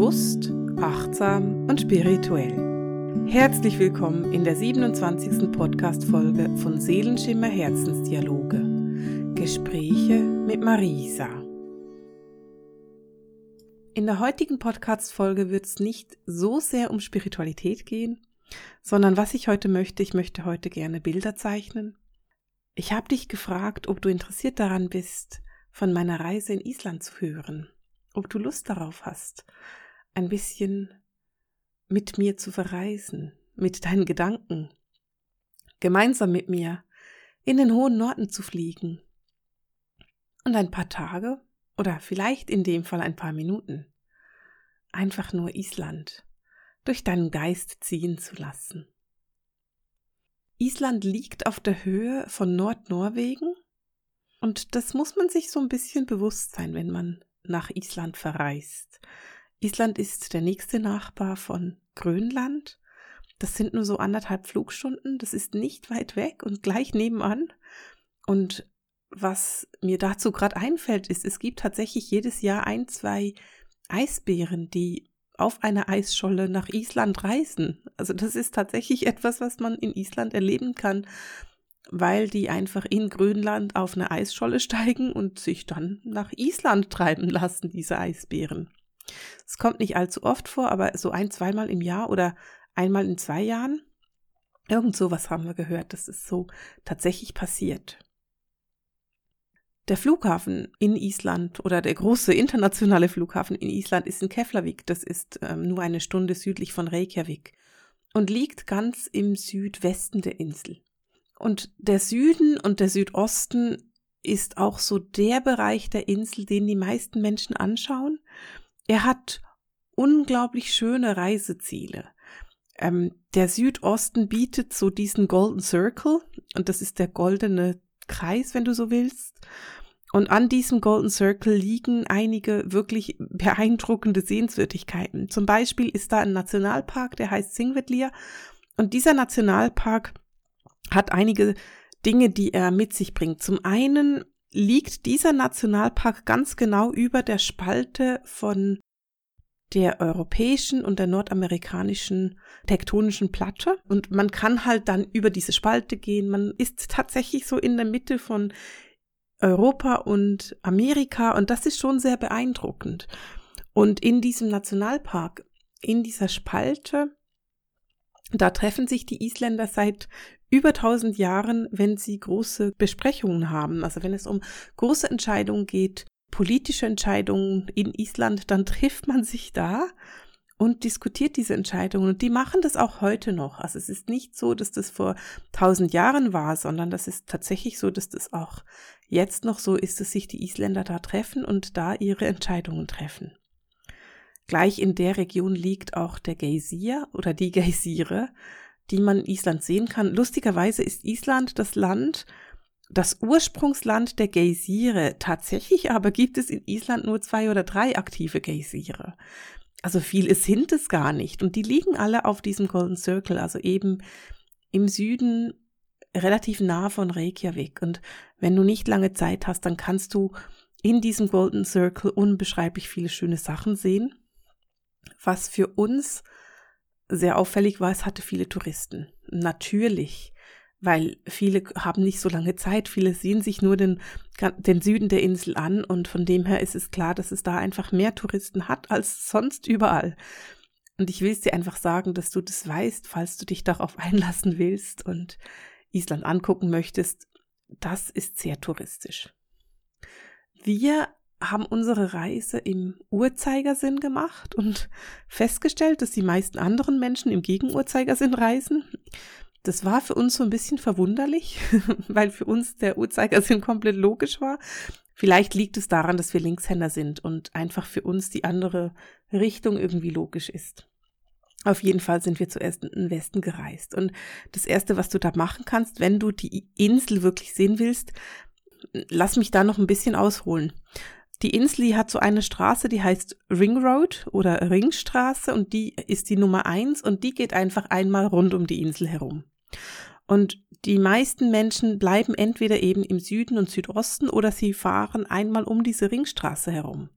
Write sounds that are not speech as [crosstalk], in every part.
Bewusst, achtsam und spirituell. Herzlich willkommen in der 27. Podcast-Folge von Seelenschimmer Herzensdialoge. Gespräche mit Marisa. In der heutigen Podcast-Folge wird es nicht so sehr um Spiritualität gehen, sondern was ich heute möchte, ich möchte heute gerne Bilder zeichnen. Ich habe dich gefragt, ob du interessiert daran bist, von meiner Reise in Island zu hören ob du Lust darauf hast, ein bisschen mit mir zu verreisen, mit deinen Gedanken, gemeinsam mit mir in den hohen Norden zu fliegen und ein paar Tage oder vielleicht in dem Fall ein paar Minuten einfach nur Island durch deinen Geist ziehen zu lassen. Island liegt auf der Höhe von Nordnorwegen und das muss man sich so ein bisschen bewusst sein, wenn man nach Island verreist. Island ist der nächste Nachbar von Grönland. Das sind nur so anderthalb Flugstunden. Das ist nicht weit weg und gleich nebenan. Und was mir dazu gerade einfällt, ist, es gibt tatsächlich jedes Jahr ein, zwei Eisbären, die auf einer Eisscholle nach Island reisen. Also das ist tatsächlich [laughs] etwas, was man in Island erleben kann weil die einfach in Grönland auf eine Eisscholle steigen und sich dann nach Island treiben lassen, diese Eisbären. Es kommt nicht allzu oft vor, aber so ein, zweimal im Jahr oder einmal in zwei Jahren. Irgend sowas haben wir gehört, dass es so tatsächlich passiert. Der Flughafen in Island oder der große internationale Flughafen in Island ist in Keflavik. Das ist ähm, nur eine Stunde südlich von Reykjavik und liegt ganz im Südwesten der Insel. Und der Süden und der Südosten ist auch so der Bereich der Insel, den die meisten Menschen anschauen. Er hat unglaublich schöne Reiseziele. Ähm, der Südosten bietet so diesen Golden Circle und das ist der goldene Kreis, wenn du so willst. Und an diesem Golden Circle liegen einige wirklich beeindruckende Sehenswürdigkeiten. Zum Beispiel ist da ein Nationalpark, der heißt Singvetlir. Und dieser Nationalpark hat einige Dinge, die er mit sich bringt. Zum einen liegt dieser Nationalpark ganz genau über der Spalte von der europäischen und der nordamerikanischen tektonischen Platte und man kann halt dann über diese Spalte gehen. Man ist tatsächlich so in der Mitte von Europa und Amerika und das ist schon sehr beeindruckend. Und in diesem Nationalpark, in dieser Spalte, da treffen sich die Isländer seit über 1000 Jahren, wenn sie große Besprechungen haben. Also wenn es um große Entscheidungen geht, politische Entscheidungen in Island, dann trifft man sich da und diskutiert diese Entscheidungen. Und die machen das auch heute noch. Also es ist nicht so, dass das vor 1000 Jahren war, sondern das ist tatsächlich so, dass das auch jetzt noch so ist, dass sich die Isländer da treffen und da ihre Entscheidungen treffen. Gleich in der Region liegt auch der Geysir oder die Geysire, die man in Island sehen kann. Lustigerweise ist Island das Land, das Ursprungsland der Geysire. Tatsächlich aber gibt es in Island nur zwei oder drei aktive Geysire. Also viele sind es gar nicht. Und die liegen alle auf diesem Golden Circle, also eben im Süden relativ nah von Reykjavik. Und wenn du nicht lange Zeit hast, dann kannst du in diesem Golden Circle unbeschreiblich viele schöne Sachen sehen. Was für uns sehr auffällig war, es hatte viele Touristen. Natürlich, weil viele haben nicht so lange Zeit, viele sehen sich nur den, den Süden der Insel an und von dem her ist es klar, dass es da einfach mehr Touristen hat als sonst überall. Und ich will es dir einfach sagen, dass du das weißt, falls du dich darauf [laughs] einlassen willst und Island angucken möchtest. Das ist sehr touristisch. Wir haben unsere Reise im Uhrzeigersinn gemacht und festgestellt, dass die meisten anderen Menschen im Gegenuhrzeigersinn reisen. Das war für uns so ein bisschen verwunderlich, [laughs] weil für uns der Uhrzeigersinn komplett logisch war. Vielleicht liegt es daran, dass wir Linkshänder sind und einfach für uns die andere Richtung irgendwie logisch ist. Auf jeden Fall sind wir zuerst in den Westen gereist. Und das Erste, was du da machen kannst, wenn du die Insel wirklich sehen willst, lass mich da noch ein bisschen ausholen. Die Insel hat so eine Straße, die heißt Ring Road oder Ringstraße und die ist die Nummer eins und die geht einfach einmal rund um die Insel herum. Und die meisten Menschen bleiben entweder eben im Süden und Südosten oder sie fahren einmal um diese Ringstraße herum.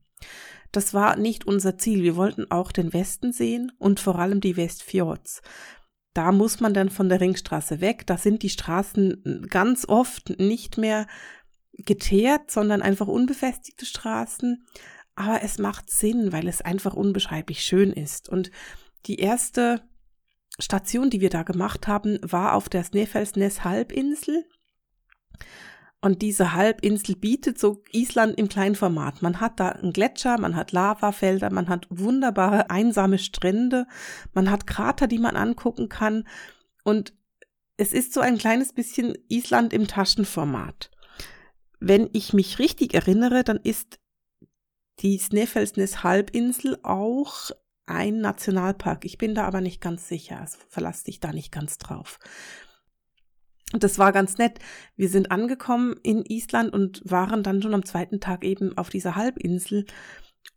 das war nicht unser Ziel. Wir wollten auch den Westen sehen und vor allem die Westfjords. Da muss man dann von der Ringstraße weg. Da sind die Straßen ganz oft nicht mehr geteert, sondern einfach unbefestigte Straßen. Aber es macht Sinn, weil es einfach unbeschreiblich schön ist. Und die erste Station, die wir da gemacht haben, war auf der Snæfellsnes Halbinsel. Und diese Halbinsel bietet so Island im kleinen Format. Man hat da einen Gletscher, man hat Lavafelder, man hat wunderbare einsame Strände, man hat Krater, die man angucken kann. Und es ist so ein kleines bisschen Island im Taschenformat. Wenn ich mich richtig erinnere, dann ist die Snæfellsnes Halbinsel auch ein Nationalpark. Ich bin da aber nicht ganz sicher, also verlass dich da nicht ganz drauf. Und das war ganz nett. Wir sind angekommen in Island und waren dann schon am zweiten Tag eben auf dieser Halbinsel.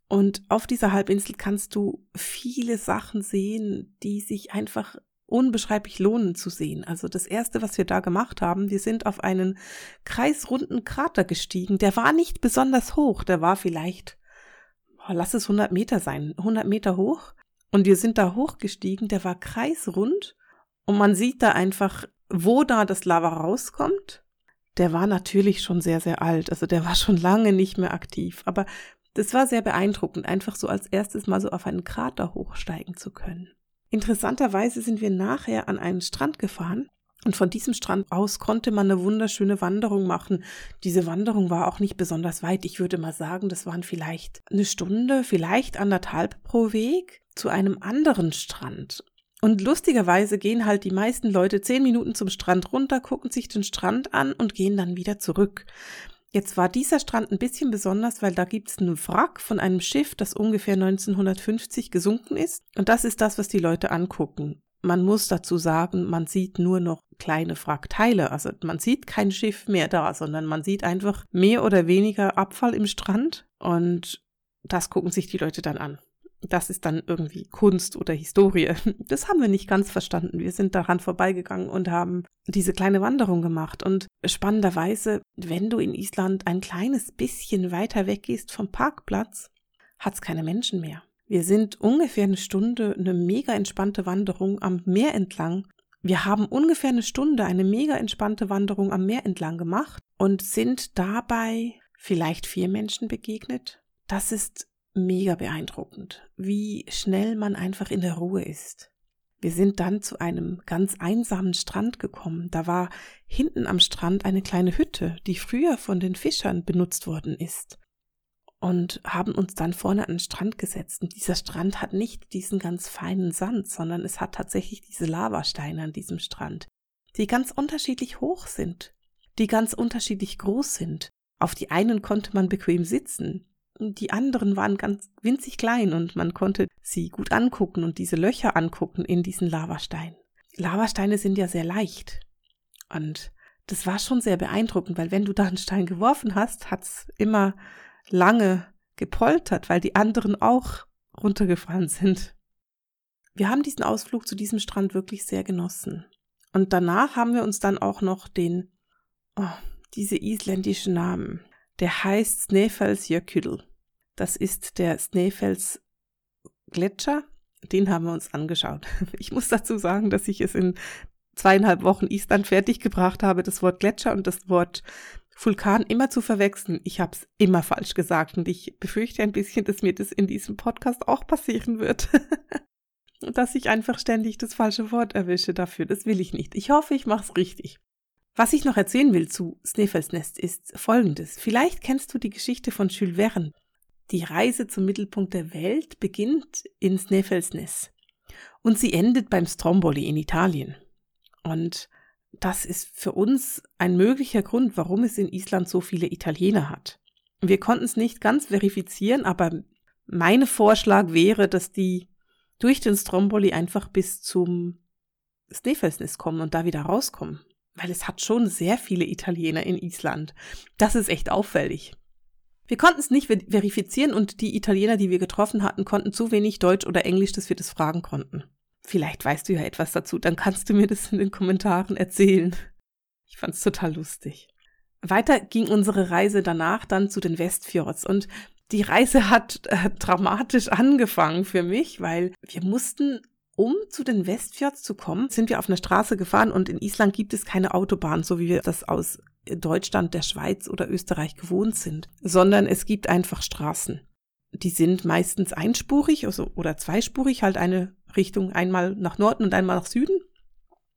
Und auf dieser Halbinsel kannst du viele Sachen sehen, die sich einfach unbeschreiblich lohnen zu sehen. Also das erste, was wir da gemacht haben, wir sind auf einen kreisrunden Krater gestiegen. Der war nicht besonders hoch, der war vielleicht oh, lass es 100 Meter sein, 100 Meter hoch. Und wir sind da hochgestiegen, der war kreisrund und man sieht da einfach, wo da das Lava rauskommt. Der war natürlich schon sehr, sehr alt, also der war schon lange nicht mehr aktiv, aber das war sehr beeindruckend, einfach so als erstes mal so auf einen Krater hochsteigen zu können. Interessanterweise sind wir nachher an einen Strand gefahren und von diesem Strand aus konnte man eine wunderschöne Wanderung machen. Diese Wanderung war auch nicht besonders weit. Ich würde mal sagen, das waren vielleicht eine Stunde, vielleicht anderthalb pro Weg zu einem anderen Strand. Und lustigerweise gehen halt die meisten Leute zehn Minuten zum Strand runter, gucken sich den Strand an und gehen dann wieder zurück. Jetzt war dieser Strand ein bisschen besonders, weil da gibt es einen Wrack von einem Schiff, das ungefähr 1950 gesunken ist. Und das ist das, was die Leute angucken. Man muss dazu sagen, man sieht nur noch kleine Wrackteile. Also man sieht kein Schiff mehr da, sondern man sieht einfach mehr oder weniger Abfall im Strand und das gucken sich die Leute dann an. Das ist dann irgendwie Kunst oder Historie. [laughs] Das haben wir nicht ganz verstanden. Wir sind daran vorbeigegangen und haben diese kleine Wanderung gemacht. Und spannenderweise, wenn du in Island ein kleines bisschen weiter weggehst vom Parkplatz, hat es keine Menschen mehr. Wir sind ungefähr eine Stunde eine mega entspannte Wanderung am Meer entlang. Wir haben ungefähr eine Stunde eine mega entspannte Wanderung am Meer entlang gemacht und sind dabei vielleicht vier Menschen begegnet. Das ist mega beeindruckend, wie schnell man einfach in der Ruhe ist. Wir sind dann zu einem ganz einsamen Strand gekommen. Da war hinten am Strand eine kleine Hütte, die früher von den Fischern benutzt worden ist und haben uns dann vorne an den Strand gesetzt. Und dieser Strand hat nicht diesen ganz feinen Sand, sondern es hat tatsächlich diese Lavasteine an diesem Strand, die ganz unterschiedlich hoch sind, die ganz unterschiedlich groß sind. Auf die einen konnte man bequem sitzen, die anderen waren ganz winzig klein und man konnte sie gut angucken und diese Löcher angucken in diesen Lavasteinen. Lavasteine sind ja sehr leicht. Und das war schon sehr beeindruckend, weil wenn du da einen Stein geworfen hast, hat's immer lange gepoltert, weil die anderen auch runtergefallen sind. Wir haben diesen Ausflug zu diesem Strand wirklich sehr genossen. Und danach haben wir uns dann auch noch den, oh, diese isländischen Namen. Der heißt Snæfellsjökull. Das ist der Snæfells Gletscher. Den haben wir uns angeschaut. [laughs] Ich muss dazu sagen, dass ich es in zweieinhalb Wochen Island fertiggebracht habe, das Wort Gletscher und das Wort Vulkan immer zu verwechseln. Ich habe es immer falsch gesagt und ich befürchte ein bisschen, dass mir das in diesem Podcast auch passieren wird. [laughs] dass ich einfach ständig das falsche Wort erwische dafür. Das will ich nicht. Ich hoffe, ich mache es richtig. Was ich noch erzählen will zu Sneffelsnest ist folgendes. Vielleicht kennst du die Geschichte von Jules Verne. Die Reise zum Mittelpunkt der Welt beginnt in Sneffelsness und sie endet beim Stromboli in Italien. Und das ist für uns ein möglicher Grund, warum es in Island so viele Italiener hat. Wir konnten es nicht ganz verifizieren, aber mein Vorschlag wäre, dass die durch den Stromboli einfach bis zum Snæfellsnes kommen und da wieder rauskommen. Weil es hat schon sehr viele Italiener in Island. Das ist echt auffällig. Wir konnten es nicht verifizieren und die Italiener, die wir getroffen hatten, konnten zu wenig Deutsch oder Englisch, dass wir das fragen konnten. Vielleicht weißt du ja etwas dazu, dann kannst du mir das in den Kommentaren erzählen. Ich fand's total lustig. Weiter ging unsere Reise danach dann zu den Westfjords und die Reise hat äh, dramatisch angefangen für mich, weil wir mussten um zu den Westfjords zu kommen, sind wir auf einer Straße gefahren und in Island gibt es keine Autobahn, so wie wir das aus Deutschland, der Schweiz oder Österreich gewohnt sind, sondern es gibt einfach Straßen. Die sind meistens einspurig also, oder zweispurig, halt eine Richtung einmal nach Norden und einmal nach Süden.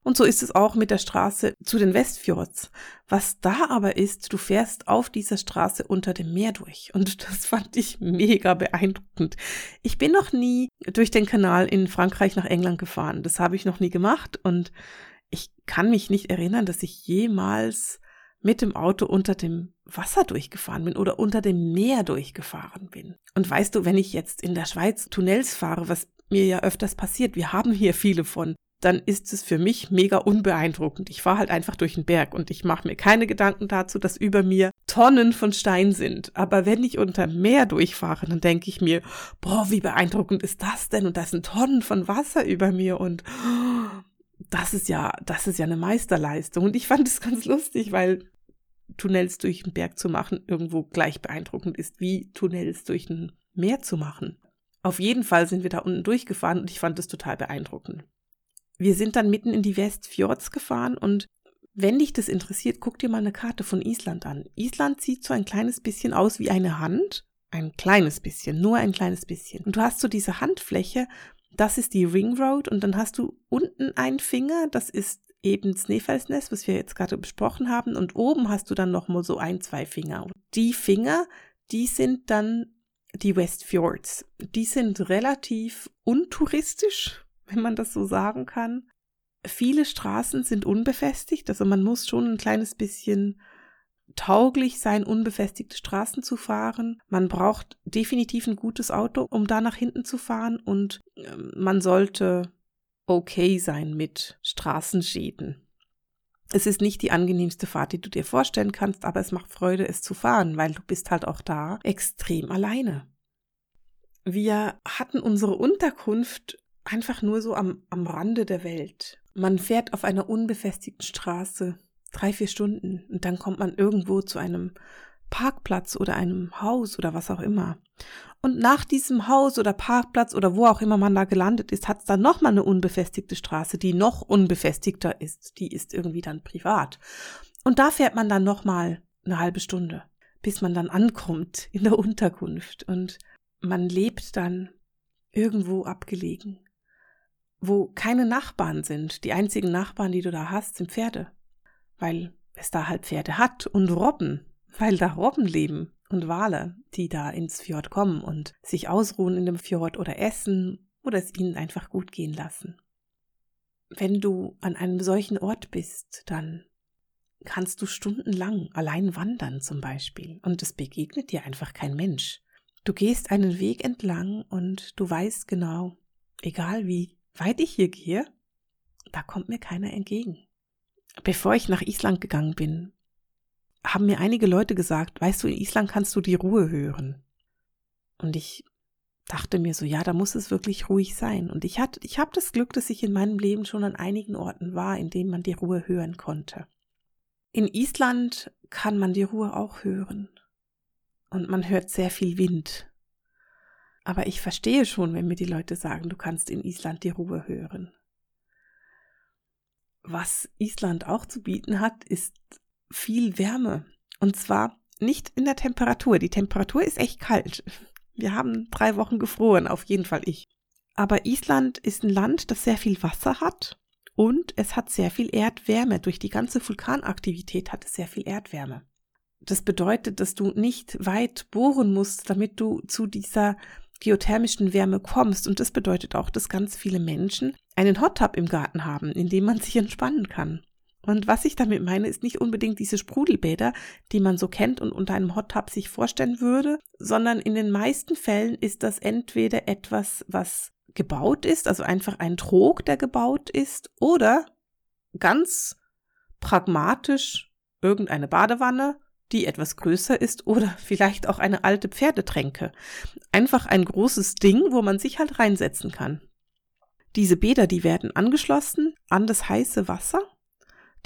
Und so ist es auch mit der Straße zu den Westfjords. Was da aber ist, du fährst auf dieser Straße unter dem Meer durch. Und [laughs] das fand ich mega beeindruckend. Ich bin noch nie durch den Kanal in Frankreich nach England gefahren. Das habe ich noch nie gemacht. Und ich kann mich nicht erinnern, dass ich jemals mit dem Auto unter dem Wasser durchgefahren bin oder unter dem Meer durchgefahren bin. Und weißt du, wenn ich jetzt in der Schweiz Tunnels fahre, was mir ja öfters passiert, wir haben hier viele von, dann ist es für mich mega unbeeindruckend. Ich fahre halt einfach durch den Berg und ich mache mir keine Gedanken dazu, dass über mir Tonnen von Stein sind. Aber wenn ich unter Meer durchfahre, dann denke ich mir, boah, wie beeindruckend ist das denn? Und da sind Tonnen von Wasser über mir und das ist ja, das ist ja eine Meisterleistung. Und ich fand es [laughs] ganz lustig, weil Tunnels durch den Berg zu machen irgendwo gleich beeindruckend ist, wie Tunnels durch ein Meer zu machen. Auf jeden Fall sind wir da unten durchgefahren und ich fand es total beeindruckend. Wir sind dann mitten in die Westfjords gefahren und wenn dich das interessiert, guck dir mal eine Karte von Island an. Island sieht so ein kleines bisschen aus wie eine Hand. Ein kleines bisschen, nur ein kleines bisschen. Und du hast so diese Handfläche, das ist die Ring Road und dann hast du unten einen Finger, das ist eben Snæfellsnes, was wir jetzt gerade besprochen haben und oben hast du dann noch mal so ein, zwei Finger. Die Finger, die sind dann die Westfjords. Die sind relativ untouristisch, wenn man das so sagen kann. Viele Straßen sind unbefestigt, also man muss schon ein kleines bisschen tauglich sein, unbefestigte Straßen zu fahren. Man braucht definitiv ein gutes Auto, um da nach hinten zu fahren und ähm, man sollte okay sein mit Straßenschäden. Es ist nicht die angenehmste Fahrt, die du dir vorstellen kannst, aber es macht Freude, es zu fahren, weil du bist halt auch da extrem alleine. Wir hatten unsere Unterkunft einfach nur so am, am Rande der Welt. Man fährt auf einer unbefestigten Straße drei, vier Stunden und dann kommt man irgendwo zu einem Parkplatz oder einem Haus oder was auch immer. Und nach diesem Haus oder Parkplatz oder wo auch immer man da gelandet ist, hat es dann nochmal eine unbefestigte Straße, die noch unbefestigter ist. Die ist irgendwie dann privat. Und da fährt man dann nochmal eine halbe Stunde, bis man dann ankommt [laughs] in der Unterkunft. Und man lebt dann irgendwo abgelegen wo keine Nachbarn sind. Die einzigen Nachbarn, die du da hast, sind Pferde, weil es da halt Pferde hat und Robben, weil da Robben leben und Wale, die da ins Fjord kommen und sich ausruhen in dem Fjord oder essen oder es ihnen einfach gut gehen lassen. Wenn du an einem solchen Ort bist, dann kannst du stundenlang allein wandern zum Beispiel und es begegnet dir einfach kein Mensch. Du gehst einen Weg entlang und du weißt genau, egal wie weit ich hier gehe, da kommt mir keiner entgegen. Bevor ich nach Island gegangen bin, haben mir einige Leute gesagt, weißt du, in Island kannst du die Ruhe hören. Und ich dachte mir so, ja, da muss es wirklich ruhig sein. Und ich ich habe das Glück, dass ich in meinem Leben schon an einigen Orten war, in denen man die Ruhe hören konnte. In Island kann man die Ruhe auch hören. Und man hört sehr viel Wind. Aber ich verstehe schon, wenn mir die Leute sagen, du kannst in Island die Ruhe hören. Was Island auch zu bieten hat, ist viel Wärme. Und zwar nicht in der Temperatur. Die Temperatur ist echt kalt. Wir haben drei Wochen gefroren, auf jeden Fall ich. Aber Island ist ein Land, das sehr viel Wasser hat und es hat sehr viel Erdwärme. Durch die ganze Vulkanaktivität hat es sehr viel Erdwärme. Das bedeutet, dass du nicht weit bohren musst, damit du zu dieser geothermischen Wärme kommst. Und das bedeutet auch, dass ganz viele Menschen einen Hot Tub im Garten haben, in dem man sich entspannen kann. Und was ich damit meine, ist nicht unbedingt diese Sprudelbäder, die man so kennt und unter einem Hot Tub sich vorstellen würde, sondern in den meisten Fällen ist das entweder etwas, was gebaut ist, also einfach ein Trog, der gebaut ist, oder ganz pragmatisch irgendeine Badewanne die etwas größer ist oder [laughs] vielleicht auch eine alte Pferdetränke. Einfach ein großes Ding, wo man sich halt reinsetzen kann. Diese Bäder, die werden angeschlossen an das heiße Wasser.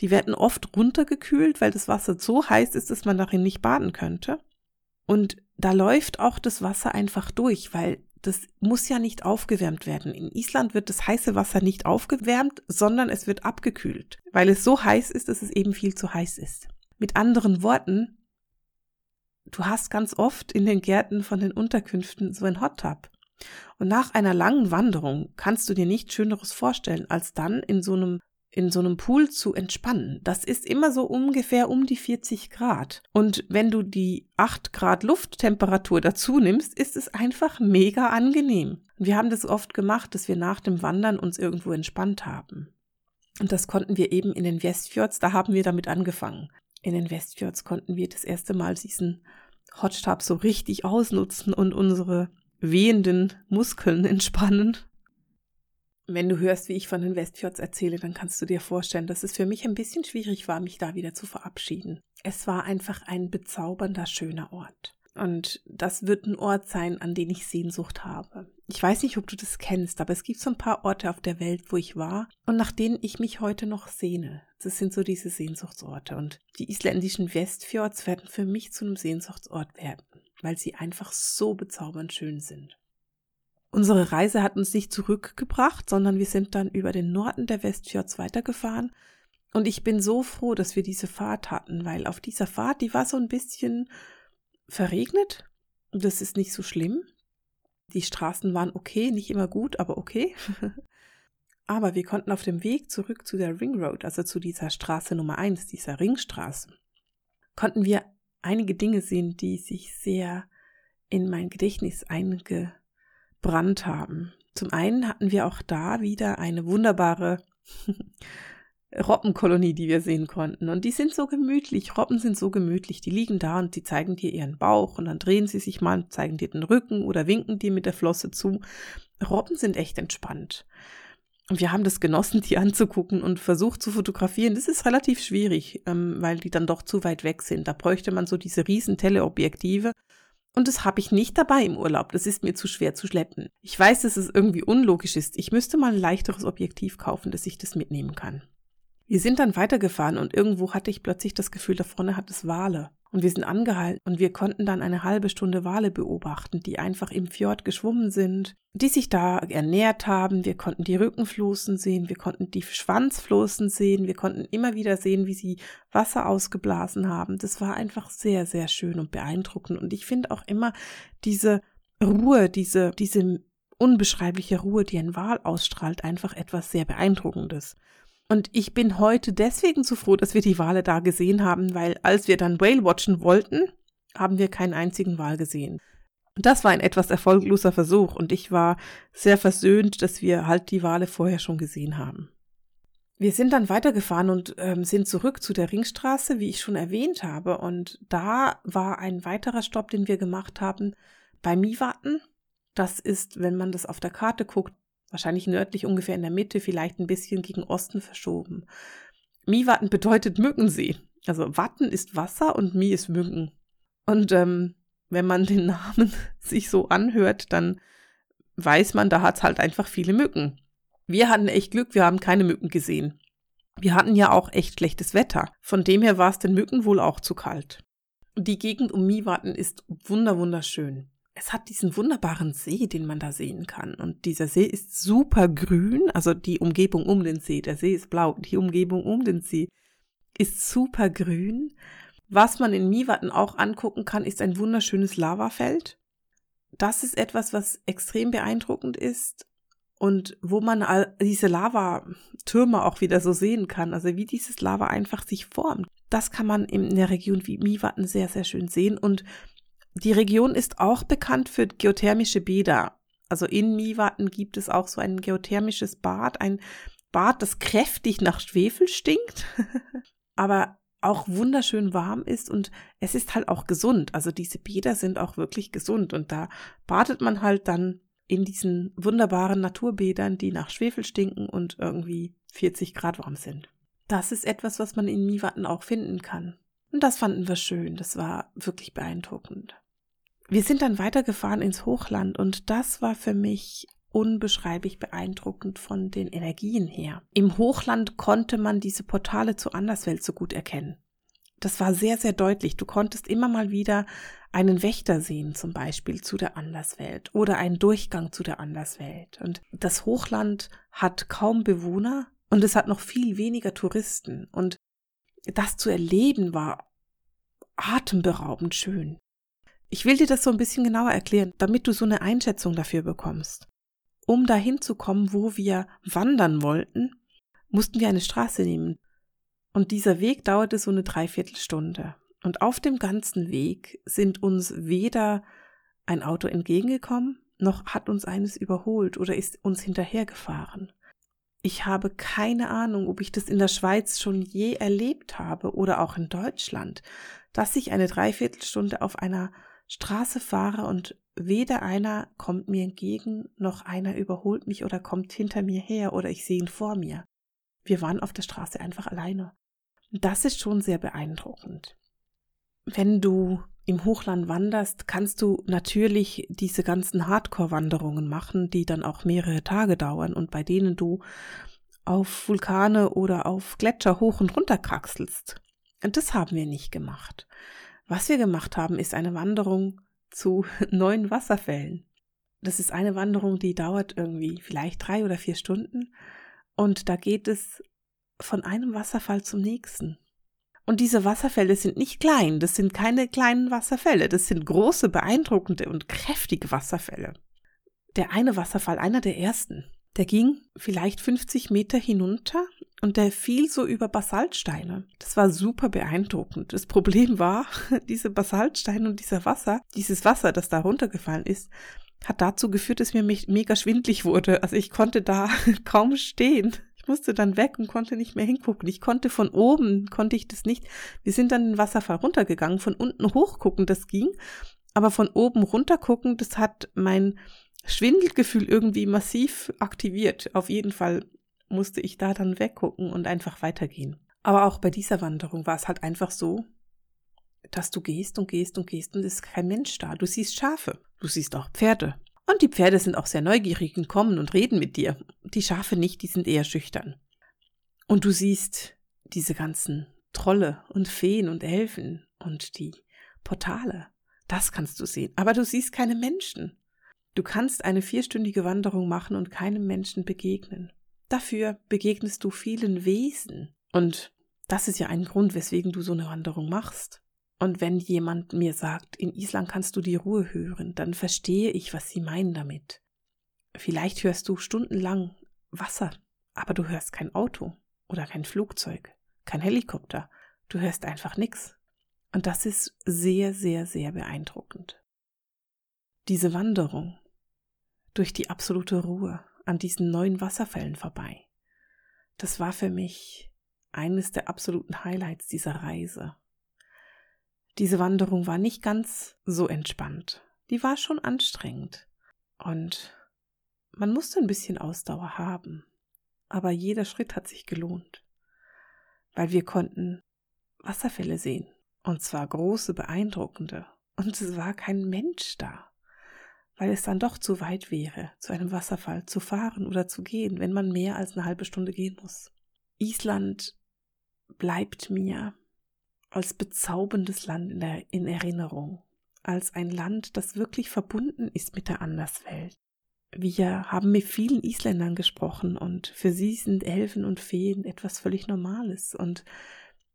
Die werden oft runtergekühlt, weil das Wasser so heiß ist, dass man darin nicht baden könnte. Und da läuft auch das Wasser einfach durch, weil das muss ja nicht aufgewärmt werden. In Island wird das heiße Wasser nicht aufgewärmt, sondern es wird abgekühlt, weil es so heiß ist, dass es eben viel zu heiß ist. Mit anderen Worten, du hast ganz oft in den Gärten von den Unterkünften so ein Hot Tub. Und nach einer langen Wanderung kannst du dir nichts Schöneres vorstellen, als dann in so einem in so einem Pool zu entspannen. Das ist immer so ungefähr um die 40 Grad. Und wenn du die 8 Grad Lufttemperatur dazu nimmst, ist es einfach mega angenehm. Wir haben das oft gemacht, dass wir nach dem Wandern uns irgendwo entspannt haben. Und das konnten wir eben in den Westfjords, da haben wir damit angefangen. In den Westfjords konnten wir das erste Mal diesen Hotstab so richtig ausnutzen und unsere wehenden Muskeln entspannen. Wenn du hörst, wie ich von den Westfjords erzähle, dann kannst du dir vorstellen, dass es für mich ein bisschen schwierig war, mich da wieder zu verabschieden. Es war einfach ein bezaubernder, schöner Ort. Und das wird ein Ort sein, an den ich Sehnsucht habe. Ich weiß nicht, ob du das kennst, aber es gibt so ein paar Orte auf der Welt, wo ich war und nach denen ich mich heute noch sehne. Das sind so diese Sehnsuchtsorte. Und die isländischen Westfjords werden für mich zu einem Sehnsuchtsort werden, weil sie einfach so bezaubernd schön sind. Unsere Reise hat uns nicht zurückgebracht, sondern wir sind dann über den Norden der Westfjords weitergefahren. Und ich bin so froh, dass wir diese Fahrt hatten, weil auf dieser Fahrt, die war so ein bisschen verregnet. Das ist nicht so schlimm. Die Straßen waren okay, nicht immer gut, aber okay. [laughs] aber wir konnten auf dem Weg zurück zu der Ring Road, also zu dieser Straße Nummer eins, dieser Ringstraße, konnten wir einige Dinge sehen, die sich sehr in mein Gedächtnis einge Brand haben. Zum einen hatten wir auch da wieder eine wunderbare [laughs] Robbenkolonie, die wir sehen konnten. Und die sind so gemütlich. Robben sind so gemütlich. Die liegen da und die zeigen dir ihren Bauch und dann drehen sie sich mal, zeigen dir den Rücken oder winken dir mit der Flosse zu. Robben sind echt entspannt. Und wir haben das genossen, die [laughs] anzugucken und versucht zu fotografieren. Das ist relativ schwierig, ähm, weil die dann doch zu weit weg sind. Da bräuchte man so diese riesen Teleobjektive. Und das habe ich nicht dabei im Urlaub. Das ist mir zu schwer zu schleppen. Ich weiß, dass es irgendwie unlogisch ist. Ich müsste mal ein leichteres Objektiv kaufen, dass ich das mitnehmen kann. Wir sind dann weitergefahren und irgendwo hatte ich plötzlich das Gefühl, da vorne hat es Wale. Und wir sind angehalten und wir konnten dann eine halbe Stunde Wale beobachten, die einfach im Fjord geschwommen sind, die sich da ernährt haben. Wir konnten die Rückenflossen sehen, wir konnten die Schwanzflossen sehen, wir konnten immer wieder sehen, wie sie Wasser ausgeblasen haben. Das war einfach sehr, sehr schön und beeindruckend. Und ich finde auch immer diese Ruhe, diese, diese unbeschreibliche Ruhe, die ein Wal ausstrahlt, einfach etwas sehr Beeindruckendes. Und ich bin heute deswegen so froh, dass wir die Wale da gesehen haben, weil als wir dann Whale watchen wollten, haben wir keinen einzigen Wal gesehen. Und das war ein etwas erfolgloser Versuch und ich war sehr versöhnt, dass wir halt die Wale vorher schon gesehen haben. Wir sind dann weitergefahren und ähm, sind zurück zu der Ringstraße, wie ich schon erwähnt habe. Und da war ein weiterer Stopp, den wir gemacht haben, bei Miwatten. Das ist, wenn man das auf der Karte guckt, wahrscheinlich nördlich ungefähr in der Mitte, vielleicht ein bisschen gegen Osten verschoben. Miwatten bedeutet Mückensee. Also Watten ist Wasser und Mi ist Mücken. Und ähm, wenn man den [laughs] Namen sich so anhört, dann weiß man, da hat es halt einfach viele Mücken. Wir hatten echt Glück, wir haben keine Mücken gesehen. Wir hatten ja auch echt schlechtes Wetter. Von dem her war es den Mücken wohl auch zu kalt. Die Gegend um Miwatten ist wunderwunderschön es hat diesen wunderbaren See, den man da sehen kann. Und dieser See ist super grün, also die Umgebung um den See. Der See ist blau, die Umgebung um den See ist super grün. Was man in Miwatten auch angucken kann, ist ein wunderschönes Lavafeld. Das ist etwas, was extrem beeindruckend ist und wo man all diese Lavatürme auch wieder so sehen kann, also wie dieses Lava einfach sich formt. Das kann man in der Region wie Miwatten sehr, sehr schön sehen und die Region ist auch bekannt für geothermische Bäder. Also in Miwatten gibt es auch so ein geothermisches Bad, ein Bad, das kräftig nach Schwefel stinkt, [laughs] aber auch wunderschön warm ist und es ist halt auch gesund. Also diese Bäder sind auch wirklich gesund und da badet man halt dann in diesen wunderbaren Naturbädern, die nach Schwefel stinken und irgendwie 40 Grad warm sind. Das ist etwas, was man in Miwatten auch finden kann. Und das fanden wir schön. Das war wirklich beeindruckend. Wir sind dann weitergefahren ins Hochland und das war für mich unbeschreiblich beeindruckend von den Energien her. Im Hochland konnte man diese Portale zur Anderswelt so gut erkennen. Das war sehr, sehr deutlich. Du konntest immer mal wieder einen Wächter sehen, zum Beispiel zu der Anderswelt oder einen Durchgang zu der Anderswelt. Und das Hochland hat kaum Bewohner und es hat noch viel weniger Touristen. Und das zu erleben war atemberaubend schön. Ich will dir das so ein bisschen genauer erklären, damit du so eine Einschätzung dafür bekommst. Um dahin zu kommen, wo wir wandern wollten, mussten wir eine Straße nehmen. Und dieser Weg dauerte so eine Dreiviertelstunde. Und auf dem ganzen Weg sind uns weder ein Auto entgegengekommen, noch hat uns eines überholt oder ist uns hinterhergefahren. Ich habe keine Ahnung, ob ich das in der Schweiz schon je erlebt habe oder auch in Deutschland, dass ich eine Dreiviertelstunde auf einer Straße fahre und weder einer kommt mir entgegen, noch einer überholt mich oder kommt hinter mir her oder ich sehe ihn vor mir. Wir waren auf der Straße einfach alleine. Das ist schon sehr beeindruckend. Wenn du im Hochland wanderst, kannst du natürlich diese ganzen Hardcore-Wanderungen machen, die dann auch mehrere Tage dauern und bei denen du auf Vulkane oder auf Gletscher hoch und runter kraxelst. Und das haben wir nicht gemacht. Was wir gemacht haben, ist eine Wanderung zu [laughs] neun Wasserfällen. Das ist eine Wanderung, die dauert irgendwie vielleicht drei oder vier Stunden. Und da geht es von einem Wasserfall zum nächsten. Und diese Wasserfälle sind nicht klein, das sind keine kleinen Wasserfälle, das sind große, beeindruckende und kräftige Wasserfälle. Der eine Wasserfall, einer der ersten, der ging vielleicht 50 Meter hinunter und der fiel so über Basaltsteine. Das war super beeindruckend. Das Problem war, [laughs] diese Basaltsteine und dieser Wasser, dieses Wasser, das da runtergefallen ist, hat dazu geführt, dass mir mega schwindlig wurde. Also ich konnte da [laughs] kaum stehen. Ich musste dann weg und konnte nicht mehr hingucken. Ich konnte von oben, konnte ich das nicht. Wir sind dann den Wasserfall runtergegangen, von unten hochgucken, das ging. Aber von oben runtergucken, das hat mein Schwindelgefühl irgendwie massiv aktiviert. Auf jeden Fall musste ich da dann weggucken und einfach weitergehen. Aber auch bei dieser Wanderung war es halt einfach so, dass du gehst und gehst und gehst und es ist kein Mensch da. Du siehst Schafe, du siehst auch Pferde, und die Pferde sind auch sehr neugierig und kommen und reden mit dir. Die Schafe nicht, die sind eher schüchtern. Und du siehst diese ganzen Trolle und Feen und Elfen und die Portale. Das kannst du sehen. Aber du siehst keine Menschen. Du kannst eine vierstündige Wanderung machen und keinem Menschen begegnen. Dafür begegnest du vielen Wesen. Und das ist ja ein Grund, weswegen du so eine Wanderung machst. Und wenn jemand mir sagt, in Island kannst du die Ruhe hören, dann verstehe ich, was sie meinen damit. Vielleicht hörst du stundenlang Wasser, aber du hörst kein Auto oder kein Flugzeug, kein Helikopter. Du hörst einfach nichts. Und das ist sehr, sehr, sehr beeindruckend. Diese Wanderung durch die absolute Ruhe an diesen neuen Wasserfällen vorbei, das war für mich eines der absoluten Highlights dieser Reise. Diese Wanderung war nicht ganz so entspannt. Die war schon anstrengend. Und man musste ein bisschen Ausdauer haben. Aber jeder Schritt hat sich gelohnt. Weil wir konnten Wasserfälle sehen. Und zwar große, beeindruckende. Und es war kein Mensch da. Weil es dann doch zu weit wäre, zu einem Wasserfall zu fahren oder zu gehen, wenn man mehr als eine halbe Stunde gehen muss. Island bleibt mir als bezauberndes Land in, der, in Erinnerung, als ein Land, das wirklich verbunden ist mit der Anderswelt. Wir haben mit vielen Isländern gesprochen und für sie sind Elfen und Feen etwas völlig Normales und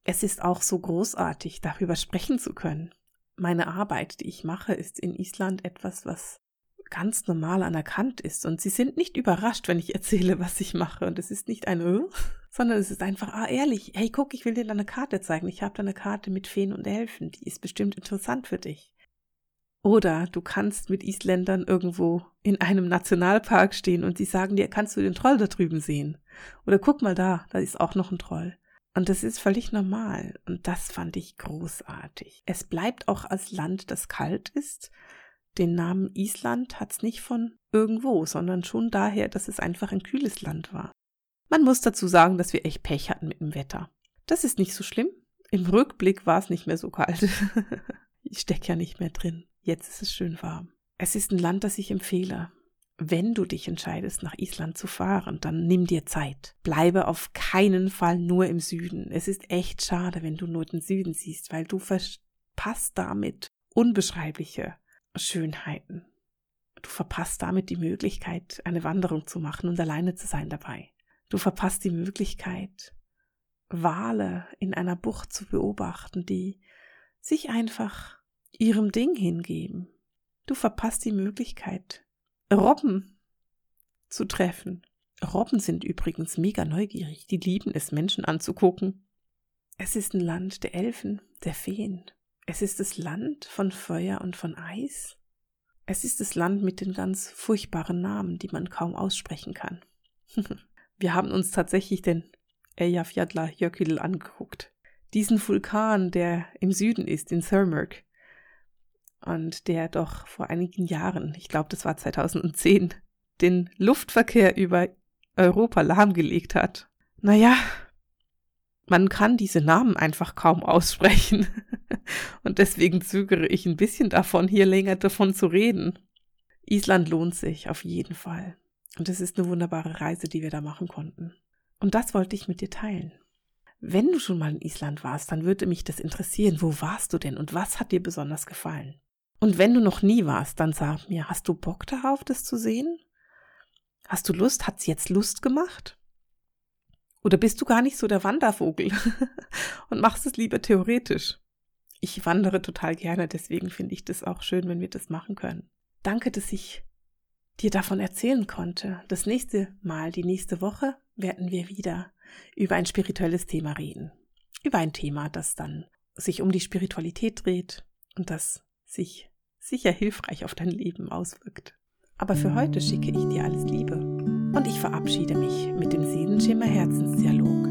es ist auch so großartig, darüber sprechen zu können. Meine Arbeit, die ich mache, ist in Island etwas, was ganz normal anerkannt ist und sie sind nicht überrascht, wenn ich [laughs] erzähle, was ich mache und es ist nicht ein äh, sondern es ist einfach, ah, ehrlich, hey, guck, ich will dir deine Karte zeigen. Ich habe da eine Karte mit Feen und Elfen, die ist bestimmt interessant für dich. Oder du kannst mit Isländern irgendwo in einem Nationalpark stehen und sie sagen dir, kannst du den Troll da drüben sehen? Oder guck mal da, da ist auch noch ein Troll. Und das ist völlig normal. Und das fand ich großartig. Es bleibt auch als Land, das kalt ist, den Namen Island hat's nicht von irgendwo, sondern schon daher, dass es einfach ein kühles Land war. Man muss dazu sagen, dass wir echt Pech hatten mit dem Wetter. Das ist nicht so schlimm. Im Rückblick war es nicht mehr so kalt. [laughs] ich stecke ja nicht mehr drin. Jetzt ist es schön warm. Es ist ein Land, das ich empfehle. Wenn du dich entscheidest, nach Island zu fahren, dann nimm dir Zeit. Bleibe auf keinen Fall nur im Süden. Es ist echt schade, wenn du nur den Süden siehst, weil du verpasst damit unbeschreibliche Schönheiten. Du verpasst damit die Möglichkeit, eine Wanderung zu machen und alleine zu sein dabei. Du verpasst die Möglichkeit, Wale in einer Bucht zu beobachten, die sich einfach ihrem Ding hingeben. Du verpasst die Möglichkeit, Robben zu treffen. Robben sind übrigens mega neugierig, die lieben es, Menschen anzugucken. Es ist ein Land der Elfen, der Feen. Es ist das Land von Feuer und von Eis. Es ist das Land mit den ganz furchtbaren Namen, die man kaum aussprechen kann. [laughs] Wir haben uns tatsächlich den Eyjafjallajökull angeguckt. Diesen Vulkan, der im Süden ist, in Thurmurg. Und der doch vor einigen Jahren, ich glaube, das war 2010, den Luftverkehr über Europa lahmgelegt hat. Naja, man kann diese Namen einfach kaum aussprechen. [laughs] Und deswegen zögere ich ein bisschen davon, hier länger davon zu reden. Island lohnt sich auf jeden Fall. Und es ist eine wunderbare Reise, die wir da machen konnten. Und das wollte ich mit dir teilen. Wenn du schon mal in Island warst, dann würde mich das interessieren, wo warst du denn und was hat dir besonders gefallen? Und wenn du noch nie warst, dann sag mir, hast du Bock darauf, das zu sehen? Hast du Lust? Hat's jetzt Lust gemacht? Oder bist du gar nicht so der Wandervogel [laughs] und machst es lieber theoretisch? Ich wandere total gerne, deswegen finde ich das auch schön, wenn wir das machen können. Danke, dass ich dir davon erzählen konnte. Das nächste Mal, die nächste Woche, werden wir wieder über ein spirituelles Thema reden. Über ein Thema, das dann sich um die Spiritualität dreht und das sich sicher hilfreich auf dein Leben auswirkt. Aber für heute schicke ich dir alles Liebe und ich verabschiede mich mit dem Seelenschimmer Herzensdialog,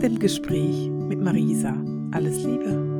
dem Gespräch mit Marisa. Alles Liebe.